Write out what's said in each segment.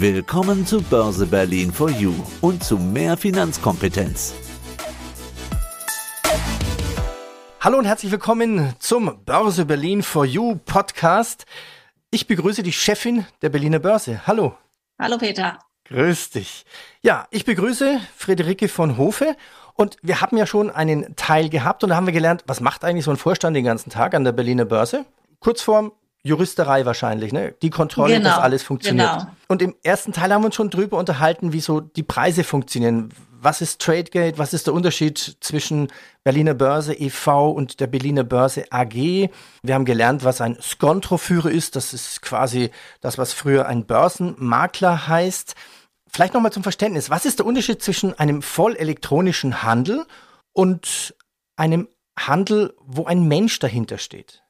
Willkommen zu Börse Berlin for You und zu mehr Finanzkompetenz. Hallo und herzlich willkommen zum Börse Berlin for You Podcast. Ich begrüße die Chefin der Berliner Börse. Hallo. Hallo Peter. Grüß dich. Ja, ich begrüße Friederike von Hofe und wir haben ja schon einen Teil gehabt und da haben wir gelernt, was macht eigentlich so ein Vorstand den ganzen Tag an der Berliner Börse? Kurzform, Juristerei wahrscheinlich, ne? Die Kontrolle, genau, dass alles funktioniert. Genau. Und im ersten Teil haben wir uns schon drüber unterhalten, wie so die Preise funktionieren. Was ist Tradegate? Was ist der Unterschied zwischen Berliner Börse e.V. und der Berliner Börse AG? Wir haben gelernt, was ein Skontroführer ist. Das ist quasi das, was früher ein Börsenmakler heißt. Vielleicht nochmal zum Verständnis. Was ist der Unterschied zwischen einem voll elektronischen Handel und einem Handel, wo ein Mensch dahinter steht?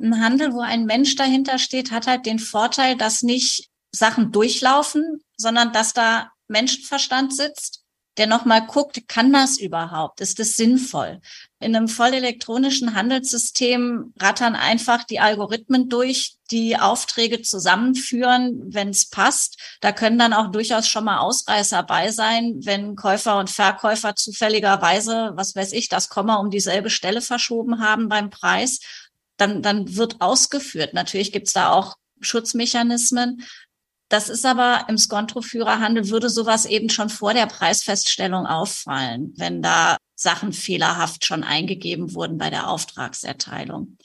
Ein Handel, wo ein Mensch dahinter steht, hat halt den Vorteil, dass nicht Sachen durchlaufen, sondern dass da Menschenverstand sitzt, der nochmal guckt, kann das überhaupt? Ist das sinnvoll? In einem voll elektronischen Handelssystem rattern einfach die Algorithmen durch, die Aufträge zusammenführen, wenn es passt. Da können dann auch durchaus schon mal Ausreißer bei sein, wenn Käufer und Verkäufer zufälligerweise, was weiß ich, das Komma um dieselbe Stelle verschoben haben beim Preis dann, dann wird ausgeführt. Natürlich gibt's da auch Schutzmechanismen. Das ist aber im Skontroführerhandel würde sowas eben schon vor der Preisfeststellung auffallen, wenn da Sachen fehlerhaft schon eingegeben wurden bei der Auftragserteilung.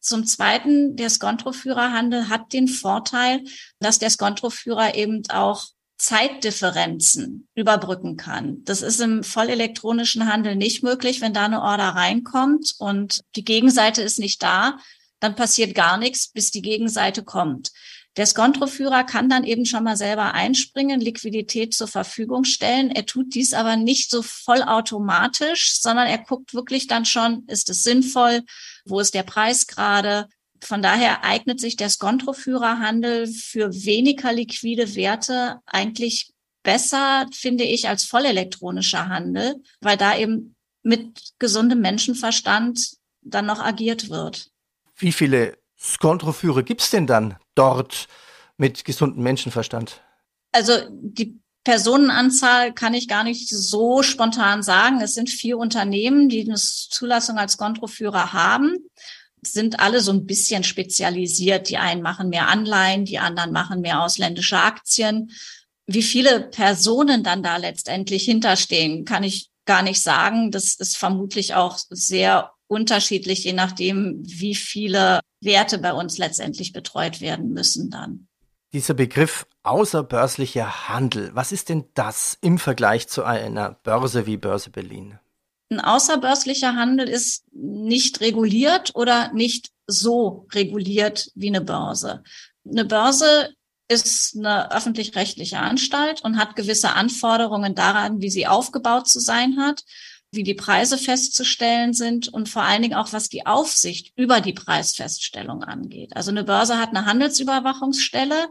Zum Zweiten, der Skontroführerhandel hat den Vorteil, dass der Skontroführer eben auch Zeitdifferenzen überbrücken kann. Das ist im vollelektronischen Handel nicht möglich, wenn da eine Order reinkommt und die Gegenseite ist nicht da, dann passiert gar nichts, bis die Gegenseite kommt. Der Skontroführer kann dann eben schon mal selber einspringen, Liquidität zur Verfügung stellen. Er tut dies aber nicht so vollautomatisch, sondern er guckt wirklich dann schon, ist es sinnvoll? Wo ist der Preis gerade? Von daher eignet sich der Skontroführerhandel für weniger liquide Werte eigentlich besser, finde ich, als vollelektronischer Handel, weil da eben mit gesundem Menschenverstand dann noch agiert wird. Wie viele Skontroführer gibt es denn dann dort mit gesundem Menschenverstand? Also die Personenanzahl kann ich gar nicht so spontan sagen. Es sind vier Unternehmen, die eine Zulassung als Skontroführer haben sind alle so ein bisschen spezialisiert. Die einen machen mehr Anleihen, die anderen machen mehr ausländische Aktien. Wie viele Personen dann da letztendlich hinterstehen, kann ich gar nicht sagen. Das ist vermutlich auch sehr unterschiedlich, je nachdem, wie viele Werte bei uns letztendlich betreut werden müssen dann. Dieser Begriff außerbörslicher Handel, was ist denn das im Vergleich zu einer Börse wie Börse Berlin? Ein außerbörslicher Handel ist nicht reguliert oder nicht so reguliert wie eine Börse. Eine Börse ist eine öffentlich-rechtliche Anstalt und hat gewisse Anforderungen daran, wie sie aufgebaut zu sein hat, wie die Preise festzustellen sind und vor allen Dingen auch, was die Aufsicht über die Preisfeststellung angeht. Also eine Börse hat eine Handelsüberwachungsstelle,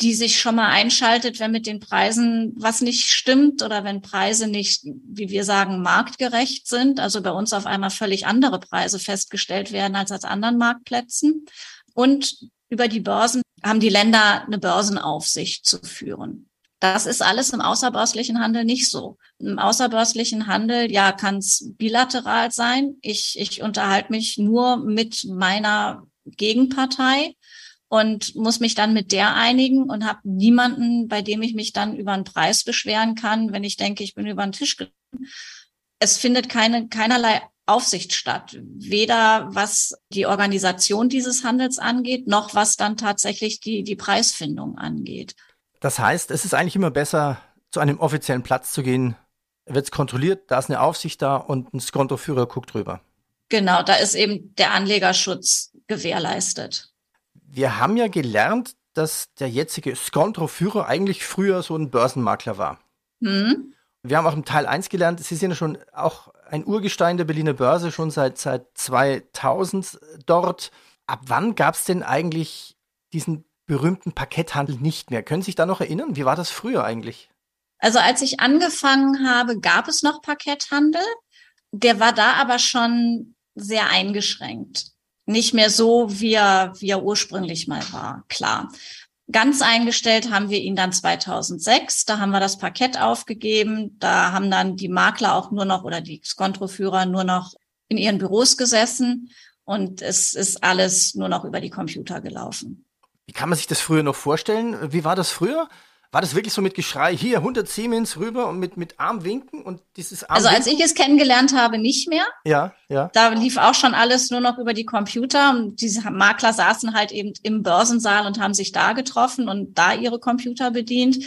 die sich schon mal einschaltet, wenn mit den Preisen was nicht stimmt oder wenn Preise nicht, wie wir sagen, marktgerecht sind. Also bei uns auf einmal völlig andere Preise festgestellt werden als als anderen Marktplätzen. Und über die Börsen haben die Länder eine Börsenaufsicht zu führen. Das ist alles im außerbörslichen Handel nicht so. Im außerbörslichen Handel, ja, kann es bilateral sein. Ich, ich unterhalte mich nur mit meiner Gegenpartei und muss mich dann mit der einigen und habe niemanden, bei dem ich mich dann über einen Preis beschweren kann, wenn ich denke, ich bin über den Tisch. Es findet keine, keinerlei Aufsicht statt, weder was die Organisation dieses Handels angeht, noch was dann tatsächlich die, die Preisfindung angeht. Das heißt, es ist eigentlich immer besser, zu einem offiziellen Platz zu gehen, wird es kontrolliert, da ist eine Aufsicht da und ein Skontoführer guckt drüber. Genau, da ist eben der Anlegerschutz gewährleistet wir haben ja gelernt, dass der jetzige Scontro-Führer eigentlich früher so ein Börsenmakler war. Mhm. Wir haben auch im Teil 1 gelernt, Sie sind ja schon auch ein Urgestein der Berliner Börse, schon seit, seit 2000 dort. Ab wann gab es denn eigentlich diesen berühmten Parketthandel nicht mehr? Können Sie sich da noch erinnern? Wie war das früher eigentlich? Also als ich angefangen habe, gab es noch Parketthandel. Der war da aber schon sehr eingeschränkt nicht mehr so, wie er, wie er ursprünglich mal war, klar. Ganz eingestellt haben wir ihn dann 2006. Da haben wir das Parkett aufgegeben. Da haben dann die Makler auch nur noch oder die Skontroführer nur noch in ihren Büros gesessen und es ist alles nur noch über die Computer gelaufen. Wie kann man sich das früher noch vorstellen? Wie war das früher? War das wirklich so mit Geschrei, hier 100 Siemens rüber und mit, mit Armwinken und dieses Armwinken? Also als ich es kennengelernt habe, nicht mehr. Ja, ja. Da lief auch schon alles nur noch über die Computer und diese Makler saßen halt eben im Börsensaal und haben sich da getroffen und da ihre Computer bedient.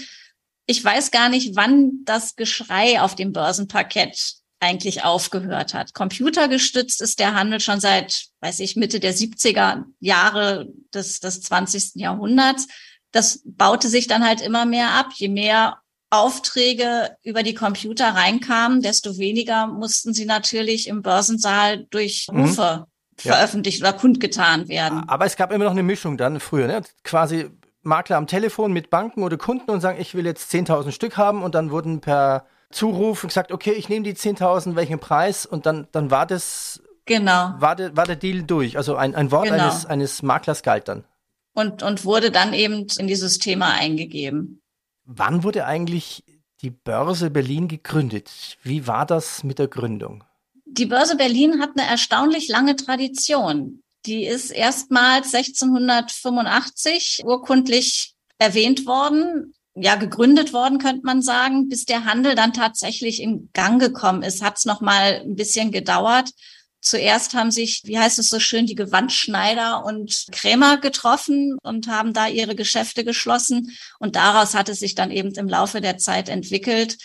Ich weiß gar nicht, wann das Geschrei auf dem Börsenparkett eigentlich aufgehört hat. Computergestützt ist der Handel schon seit, weiß ich, Mitte der 70er Jahre des, des 20. Jahrhunderts das baute sich dann halt immer mehr ab. Je mehr Aufträge über die Computer reinkamen, desto weniger mussten sie natürlich im Börsensaal durch mhm. Rufe mhm. veröffentlicht ja. oder kundgetan werden. Aber es gab immer noch eine Mischung dann früher, ne? quasi Makler am Telefon mit Banken oder Kunden und sagen, ich will jetzt 10.000 Stück haben und dann wurden per Zuruf gesagt, okay, ich nehme die 10.000, welchen Preis und dann, dann war das, genau. war, de, war der Deal durch. Also ein, ein Wort genau. eines, eines Maklers galt dann und, und wurde dann eben in dieses Thema eingegeben. Wann wurde eigentlich die Börse Berlin gegründet? Wie war das mit der Gründung? Die Börse Berlin hat eine erstaunlich lange Tradition. Die ist erstmals 1685 urkundlich erwähnt worden, ja gegründet worden, könnte man sagen. Bis der Handel dann tatsächlich in Gang gekommen ist, hat es noch mal ein bisschen gedauert. Zuerst haben sich, wie heißt es so schön, die Gewandschneider und Krämer getroffen und haben da ihre Geschäfte geschlossen. Und daraus hat es sich dann eben im Laufe der Zeit entwickelt,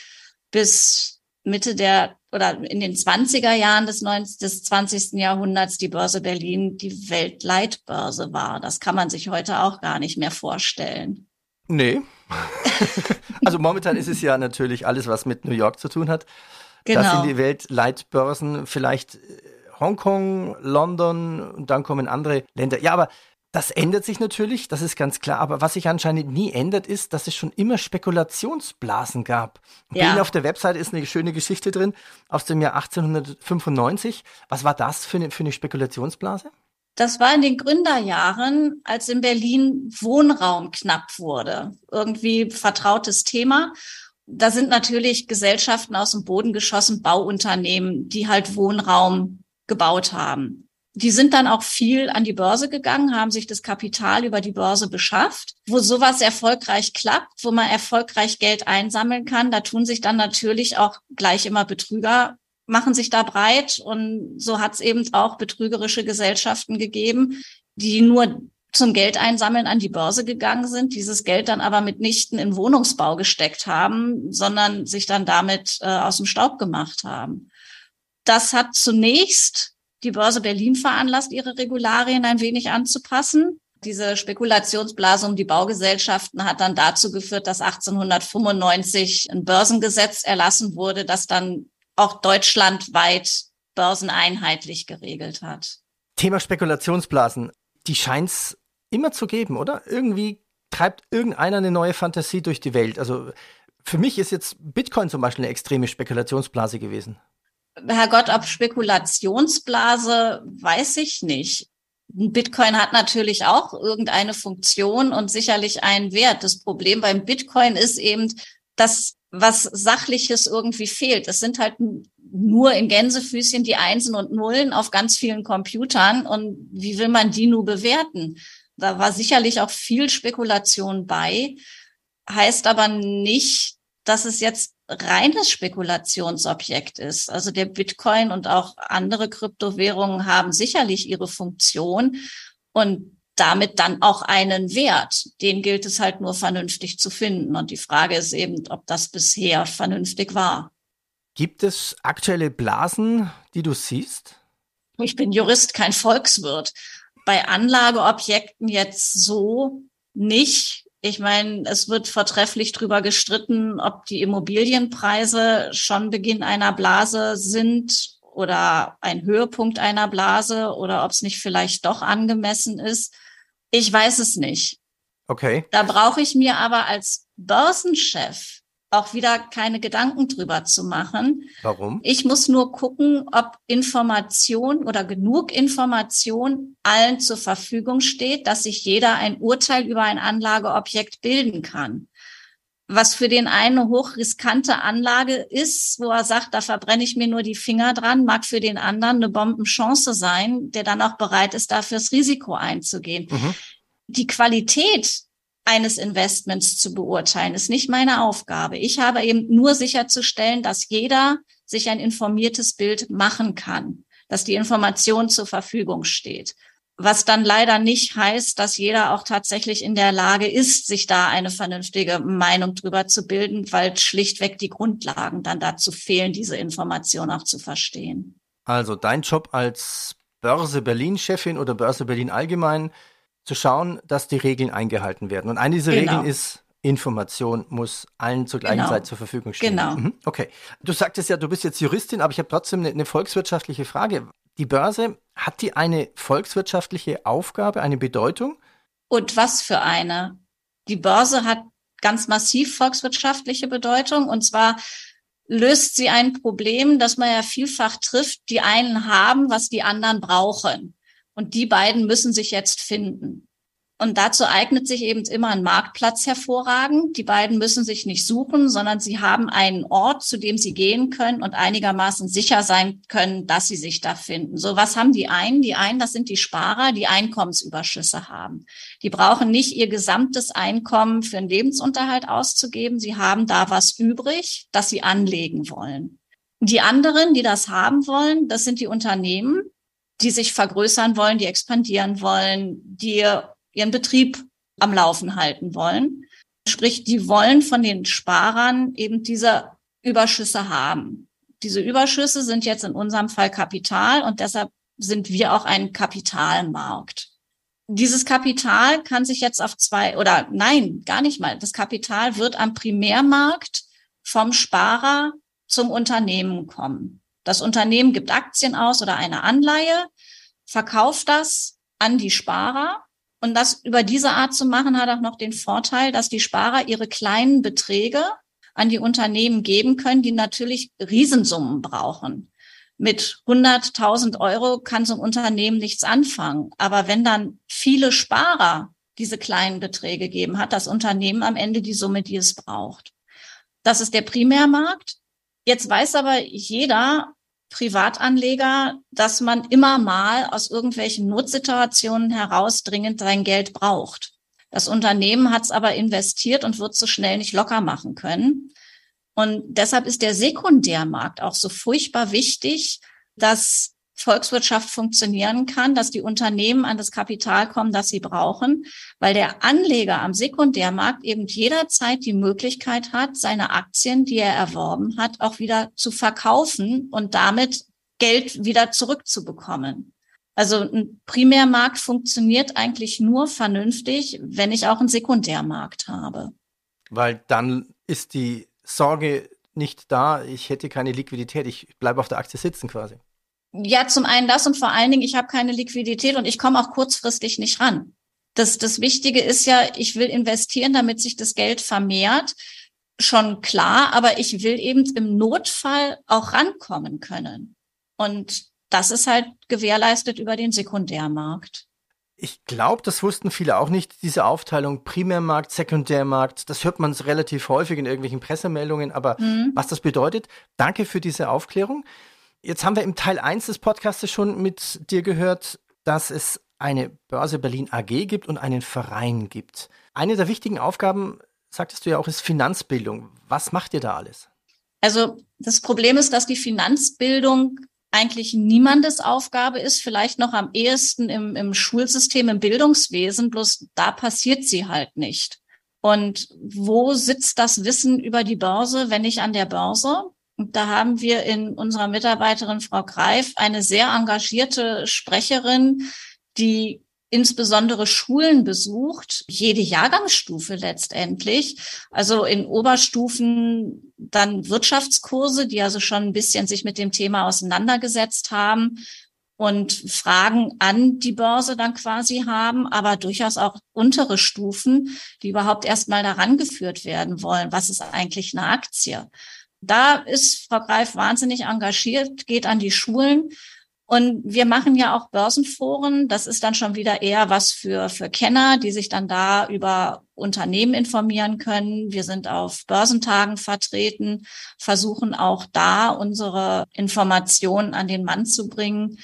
bis Mitte der oder in den 20er Jahren des, 19, des 20. Jahrhunderts die Börse Berlin die Weltleitbörse war. Das kann man sich heute auch gar nicht mehr vorstellen. Nee. also momentan ist es ja natürlich alles, was mit New York zu tun hat. Genau. Das sind die Weltleitbörsen. Vielleicht Hongkong, London und dann kommen andere Länder. Ja, aber das ändert sich natürlich, das ist ganz klar. Aber was sich anscheinend nie ändert, ist, dass es schon immer Spekulationsblasen gab. Ja. auf der Website ist eine schöne Geschichte drin aus dem Jahr 1895. Was war das für eine, für eine Spekulationsblase? Das war in den Gründerjahren, als in Berlin Wohnraum knapp wurde. Irgendwie vertrautes Thema. Da sind natürlich Gesellschaften aus dem Boden geschossen, Bauunternehmen, die halt Wohnraum gebaut haben. Die sind dann auch viel an die Börse gegangen, haben sich das Kapital über die Börse beschafft. Wo sowas erfolgreich klappt, wo man erfolgreich Geld einsammeln kann, da tun sich dann natürlich auch gleich immer Betrüger, machen sich da breit. Und so hat es eben auch betrügerische Gesellschaften gegeben, die nur zum Geld einsammeln an die Börse gegangen sind, dieses Geld dann aber mitnichten in Wohnungsbau gesteckt haben, sondern sich dann damit äh, aus dem Staub gemacht haben. Das hat zunächst die Börse Berlin veranlasst, ihre Regularien ein wenig anzupassen. Diese Spekulationsblase um die Baugesellschaften hat dann dazu geführt, dass 1895 ein Börsengesetz erlassen wurde, das dann auch deutschlandweit börseneinheitlich geregelt hat. Thema Spekulationsblasen, die scheint es immer zu geben, oder? Irgendwie treibt irgendeiner eine neue Fantasie durch die Welt. Also für mich ist jetzt Bitcoin zum Beispiel eine extreme Spekulationsblase gewesen. Herrgott, ob Spekulationsblase, weiß ich nicht. Bitcoin hat natürlich auch irgendeine Funktion und sicherlich einen Wert. Das Problem beim Bitcoin ist eben, dass was Sachliches irgendwie fehlt. Es sind halt nur in Gänsefüßchen die Einsen und Nullen auf ganz vielen Computern. Und wie will man die nur bewerten? Da war sicherlich auch viel Spekulation bei, heißt aber nicht, dass es jetzt reines Spekulationsobjekt ist. Also der Bitcoin und auch andere Kryptowährungen haben sicherlich ihre Funktion und damit dann auch einen Wert. Den gilt es halt nur vernünftig zu finden. Und die Frage ist eben, ob das bisher vernünftig war. Gibt es aktuelle Blasen, die du siehst? Ich bin Jurist, kein Volkswirt. Bei Anlageobjekten jetzt so nicht. Ich meine, es wird vortrefflich drüber gestritten, ob die Immobilienpreise schon Beginn einer Blase sind oder ein Höhepunkt einer Blase oder ob es nicht vielleicht doch angemessen ist. Ich weiß es nicht. Okay. Da brauche ich mir aber als Börsenchef auch wieder keine Gedanken drüber zu machen. Warum? Ich muss nur gucken, ob Information oder genug Information allen zur Verfügung steht, dass sich jeder ein Urteil über ein Anlageobjekt bilden kann. Was für den einen eine hochriskante Anlage ist, wo er sagt, da verbrenne ich mir nur die Finger dran, mag für den anderen eine Bombenchance sein, der dann auch bereit ist, dafür das Risiko einzugehen. Mhm. Die Qualität eines Investments zu beurteilen, ist nicht meine Aufgabe. Ich habe eben nur sicherzustellen, dass jeder sich ein informiertes Bild machen kann, dass die Information zur Verfügung steht. Was dann leider nicht heißt, dass jeder auch tatsächlich in der Lage ist, sich da eine vernünftige Meinung drüber zu bilden, weil schlichtweg die Grundlagen dann dazu fehlen, diese Information auch zu verstehen. Also dein Job als Börse Berlin-Chefin oder Börse Berlin allgemein zu schauen, dass die Regeln eingehalten werden. Und eine dieser genau. Regeln ist, Information muss allen zur gleichen genau. Zeit zur Verfügung stehen. Genau. Mhm. Okay. Du sagtest ja, du bist jetzt Juristin, aber ich habe trotzdem eine, eine volkswirtschaftliche Frage. Die Börse, hat die eine volkswirtschaftliche Aufgabe, eine Bedeutung? Und was für eine? Die Börse hat ganz massiv volkswirtschaftliche Bedeutung. Und zwar löst sie ein Problem, das man ja vielfach trifft. Die einen haben, was die anderen brauchen. Und die beiden müssen sich jetzt finden. Und dazu eignet sich eben immer ein Marktplatz hervorragend. Die beiden müssen sich nicht suchen, sondern sie haben einen Ort, zu dem sie gehen können und einigermaßen sicher sein können, dass sie sich da finden. So, was haben die einen? Die einen, das sind die Sparer, die Einkommensüberschüsse haben. Die brauchen nicht ihr gesamtes Einkommen für einen Lebensunterhalt auszugeben. Sie haben da was übrig, das sie anlegen wollen. Die anderen, die das haben wollen, das sind die Unternehmen, die sich vergrößern wollen, die expandieren wollen, die ihren Betrieb am Laufen halten wollen. Sprich, die wollen von den Sparern eben diese Überschüsse haben. Diese Überschüsse sind jetzt in unserem Fall Kapital und deshalb sind wir auch ein Kapitalmarkt. Dieses Kapital kann sich jetzt auf zwei oder nein, gar nicht mal. Das Kapital wird am Primärmarkt vom Sparer zum Unternehmen kommen. Das Unternehmen gibt Aktien aus oder eine Anleihe, verkauft das an die Sparer. Und das über diese Art zu machen, hat auch noch den Vorteil, dass die Sparer ihre kleinen Beträge an die Unternehmen geben können, die natürlich Riesensummen brauchen. Mit 100.000 Euro kann so ein Unternehmen nichts anfangen. Aber wenn dann viele Sparer diese kleinen Beträge geben, hat das Unternehmen am Ende die Summe, die es braucht. Das ist der Primärmarkt. Jetzt weiß aber jeder Privatanleger, dass man immer mal aus irgendwelchen Notsituationen heraus dringend sein Geld braucht. Das Unternehmen hat es aber investiert und wird so schnell nicht locker machen können. Und deshalb ist der Sekundärmarkt auch so furchtbar wichtig, dass Volkswirtschaft funktionieren kann, dass die Unternehmen an das Kapital kommen, das sie brauchen, weil der Anleger am Sekundärmarkt eben jederzeit die Möglichkeit hat, seine Aktien, die er erworben hat, auch wieder zu verkaufen und damit Geld wieder zurückzubekommen. Also ein Primärmarkt funktioniert eigentlich nur vernünftig, wenn ich auch einen Sekundärmarkt habe. Weil dann ist die Sorge nicht da, ich hätte keine Liquidität, ich bleibe auf der Aktie sitzen quasi. Ja, zum einen das und vor allen Dingen, ich habe keine Liquidität und ich komme auch kurzfristig nicht ran. Das, das Wichtige ist ja, ich will investieren, damit sich das Geld vermehrt. Schon klar, aber ich will eben im Notfall auch rankommen können. Und das ist halt gewährleistet über den Sekundärmarkt. Ich glaube, das wussten viele auch nicht, diese Aufteilung Primärmarkt, Sekundärmarkt. Das hört man relativ häufig in irgendwelchen Pressemeldungen, aber mhm. was das bedeutet, danke für diese Aufklärung. Jetzt haben wir im Teil 1 des Podcasts schon mit dir gehört, dass es eine Börse Berlin AG gibt und einen Verein gibt. Eine der wichtigen Aufgaben, sagtest du ja auch, ist Finanzbildung. Was macht ihr da alles? Also das Problem ist, dass die Finanzbildung eigentlich niemandes Aufgabe ist, vielleicht noch am ehesten im, im Schulsystem, im Bildungswesen, bloß da passiert sie halt nicht. Und wo sitzt das Wissen über die Börse, wenn nicht an der Börse? Und da haben wir in unserer Mitarbeiterin Frau Greif eine sehr engagierte Sprecherin, die insbesondere Schulen besucht, jede Jahrgangsstufe letztendlich. Also in Oberstufen dann Wirtschaftskurse, die also schon ein bisschen sich mit dem Thema auseinandergesetzt haben. und Fragen an die Börse dann quasi haben, aber durchaus auch untere Stufen, die überhaupt erstmal daran geführt werden wollen. Was ist eigentlich eine Aktie? Da ist Frau Greif wahnsinnig engagiert, geht an die Schulen. Und wir machen ja auch Börsenforen. Das ist dann schon wieder eher was für, für Kenner, die sich dann da über Unternehmen informieren können. Wir sind auf Börsentagen vertreten, versuchen auch da unsere Informationen an den Mann zu bringen.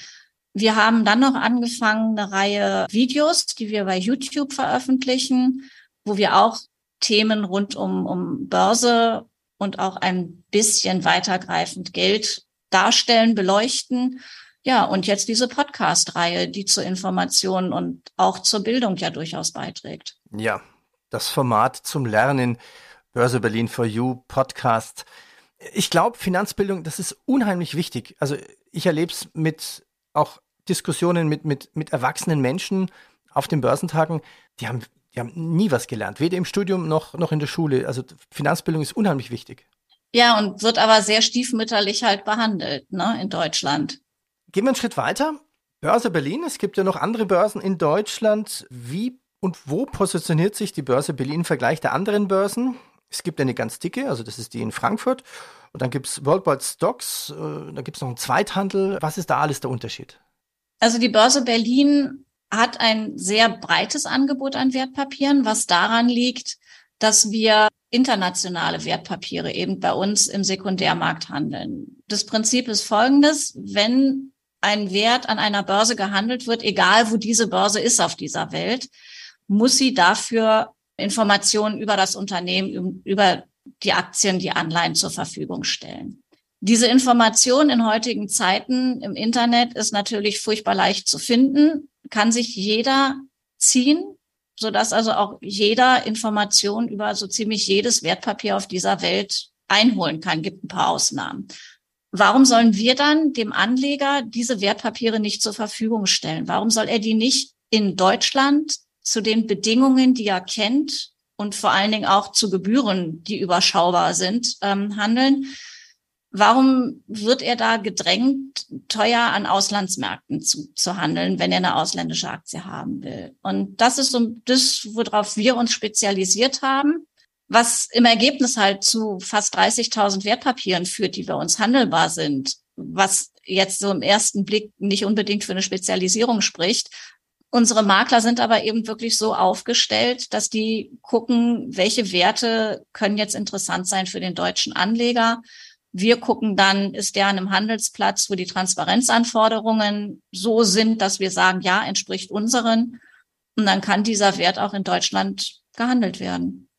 Wir haben dann noch angefangen, eine Reihe Videos, die wir bei YouTube veröffentlichen, wo wir auch Themen rund um, um Börse und auch ein bisschen weitergreifend Geld darstellen, beleuchten. Ja, und jetzt diese Podcast-Reihe, die zur Information und auch zur Bildung ja durchaus beiträgt. Ja, das Format zum Lernen, Börse Berlin for You Podcast. Ich glaube, Finanzbildung, das ist unheimlich wichtig. Also ich erlebe es mit auch Diskussionen mit, mit, mit erwachsenen Menschen auf den Börsentagen, die haben, die haben nie was gelernt, weder im Studium noch, noch in der Schule. Also Finanzbildung ist unheimlich wichtig. Ja, und wird aber sehr stiefmütterlich halt behandelt, ne, in Deutschland. Gehen wir einen Schritt weiter. Börse Berlin, es gibt ja noch andere Börsen in Deutschland. Wie und wo positioniert sich die Börse Berlin im Vergleich der anderen Börsen? Es gibt eine ganz dicke, also das ist die in Frankfurt. Und dann gibt es Worldwide Stocks, äh, da gibt es noch einen Zweithandel. Was ist da alles der Unterschied? Also die Börse Berlin hat ein sehr breites Angebot an Wertpapieren, was daran liegt, dass wir internationale Wertpapiere eben bei uns im Sekundärmarkt handeln. Das Prinzip ist folgendes. Wenn ein Wert an einer Börse gehandelt wird, egal wo diese Börse ist auf dieser Welt, muss sie dafür Informationen über das Unternehmen, über die Aktien, die Anleihen zur Verfügung stellen. Diese Information in heutigen Zeiten im Internet ist natürlich furchtbar leicht zu finden, kann sich jeder ziehen, so dass also auch jeder Information über so ziemlich jedes Wertpapier auf dieser Welt einholen kann. Gibt ein paar Ausnahmen. Warum sollen wir dann dem Anleger diese Wertpapiere nicht zur Verfügung stellen? Warum soll er die nicht in Deutschland zu den Bedingungen, die er kennt und vor allen Dingen auch zu Gebühren, die überschaubar sind, ähm, handeln? Warum wird er da gedrängt, teuer an Auslandsmärkten zu, zu handeln, wenn er eine ausländische Aktie haben will? Und das ist so das, worauf wir uns spezialisiert haben was im Ergebnis halt zu fast 30.000 Wertpapieren führt, die bei uns handelbar sind, was jetzt so im ersten Blick nicht unbedingt für eine Spezialisierung spricht. Unsere Makler sind aber eben wirklich so aufgestellt, dass die gucken, welche Werte können jetzt interessant sein für den deutschen Anleger. Wir gucken dann, ist der an einem Handelsplatz, wo die Transparenzanforderungen so sind, dass wir sagen, ja, entspricht unseren. Und dann kann dieser Wert auch in Deutschland gehandelt werden.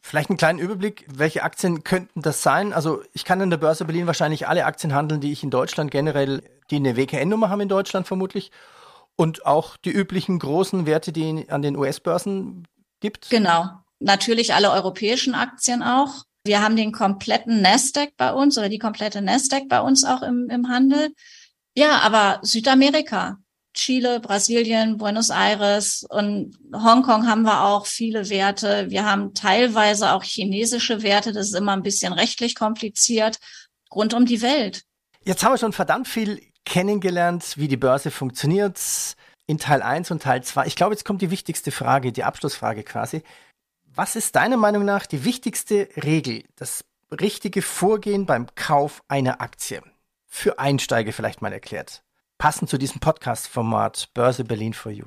Vielleicht einen kleinen Überblick, welche Aktien könnten das sein? Also ich kann in der Börse Berlin wahrscheinlich alle Aktien handeln, die ich in Deutschland generell, die eine WKN-Nummer haben in Deutschland vermutlich. Und auch die üblichen großen Werte, die an den US-Börsen gibt. Genau. Natürlich alle europäischen Aktien auch. Wir haben den kompletten Nasdaq bei uns oder die komplette Nasdaq bei uns auch im, im Handel. Ja, aber Südamerika, Chile, Brasilien, Buenos Aires und Hongkong haben wir auch viele Werte. Wir haben teilweise auch chinesische Werte. Das ist immer ein bisschen rechtlich kompliziert. Rund um die Welt. Jetzt haben wir schon verdammt viel kennengelernt, wie die Börse funktioniert in Teil 1 und Teil 2. Ich glaube, jetzt kommt die wichtigste Frage, die Abschlussfrage quasi. Was ist deiner Meinung nach die wichtigste Regel, das richtige Vorgehen beim Kauf einer Aktie? Für Einsteiger vielleicht mal erklärt passend zu diesem Podcast-Format Börse Berlin for You?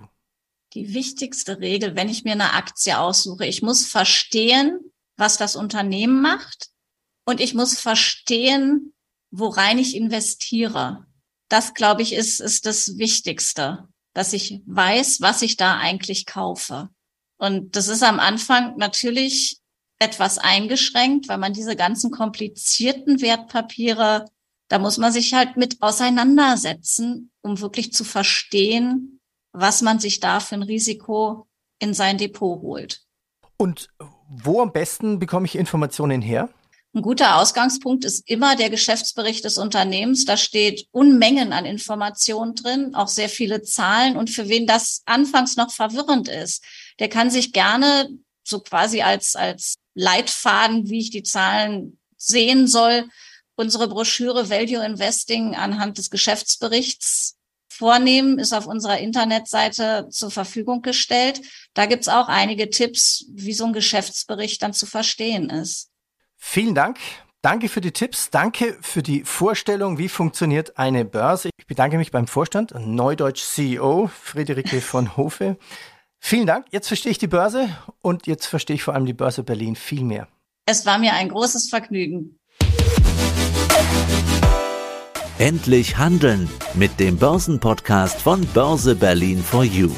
Die wichtigste Regel, wenn ich mir eine Aktie aussuche, ich muss verstehen, was das Unternehmen macht und ich muss verstehen, worein ich investiere. Das, glaube ich, ist, ist das Wichtigste, dass ich weiß, was ich da eigentlich kaufe. Und das ist am Anfang natürlich etwas eingeschränkt, weil man diese ganzen komplizierten Wertpapiere da muss man sich halt mit auseinandersetzen, um wirklich zu verstehen, was man sich da für ein Risiko in sein Depot holt. Und wo am besten bekomme ich Informationen her? Ein guter Ausgangspunkt ist immer der Geschäftsbericht des Unternehmens. Da steht Unmengen an Informationen drin, auch sehr viele Zahlen. Und für wen das anfangs noch verwirrend ist, der kann sich gerne so quasi als, als Leitfaden, wie ich die Zahlen sehen soll, unsere Broschüre Value Investing anhand des Geschäftsberichts vornehmen, ist auf unserer Internetseite zur Verfügung gestellt. Da gibt's auch einige Tipps, wie so ein Geschäftsbericht dann zu verstehen ist. Vielen Dank. Danke für die Tipps, danke für die Vorstellung, wie funktioniert eine Börse. Ich bedanke mich beim Vorstand, Neudeutsch CEO Friederike von Hofe. Vielen Dank. Jetzt verstehe ich die Börse und jetzt verstehe ich vor allem die Börse Berlin viel mehr. Es war mir ein großes Vergnügen. Endlich handeln mit dem Börsenpodcast von Börse Berlin for You.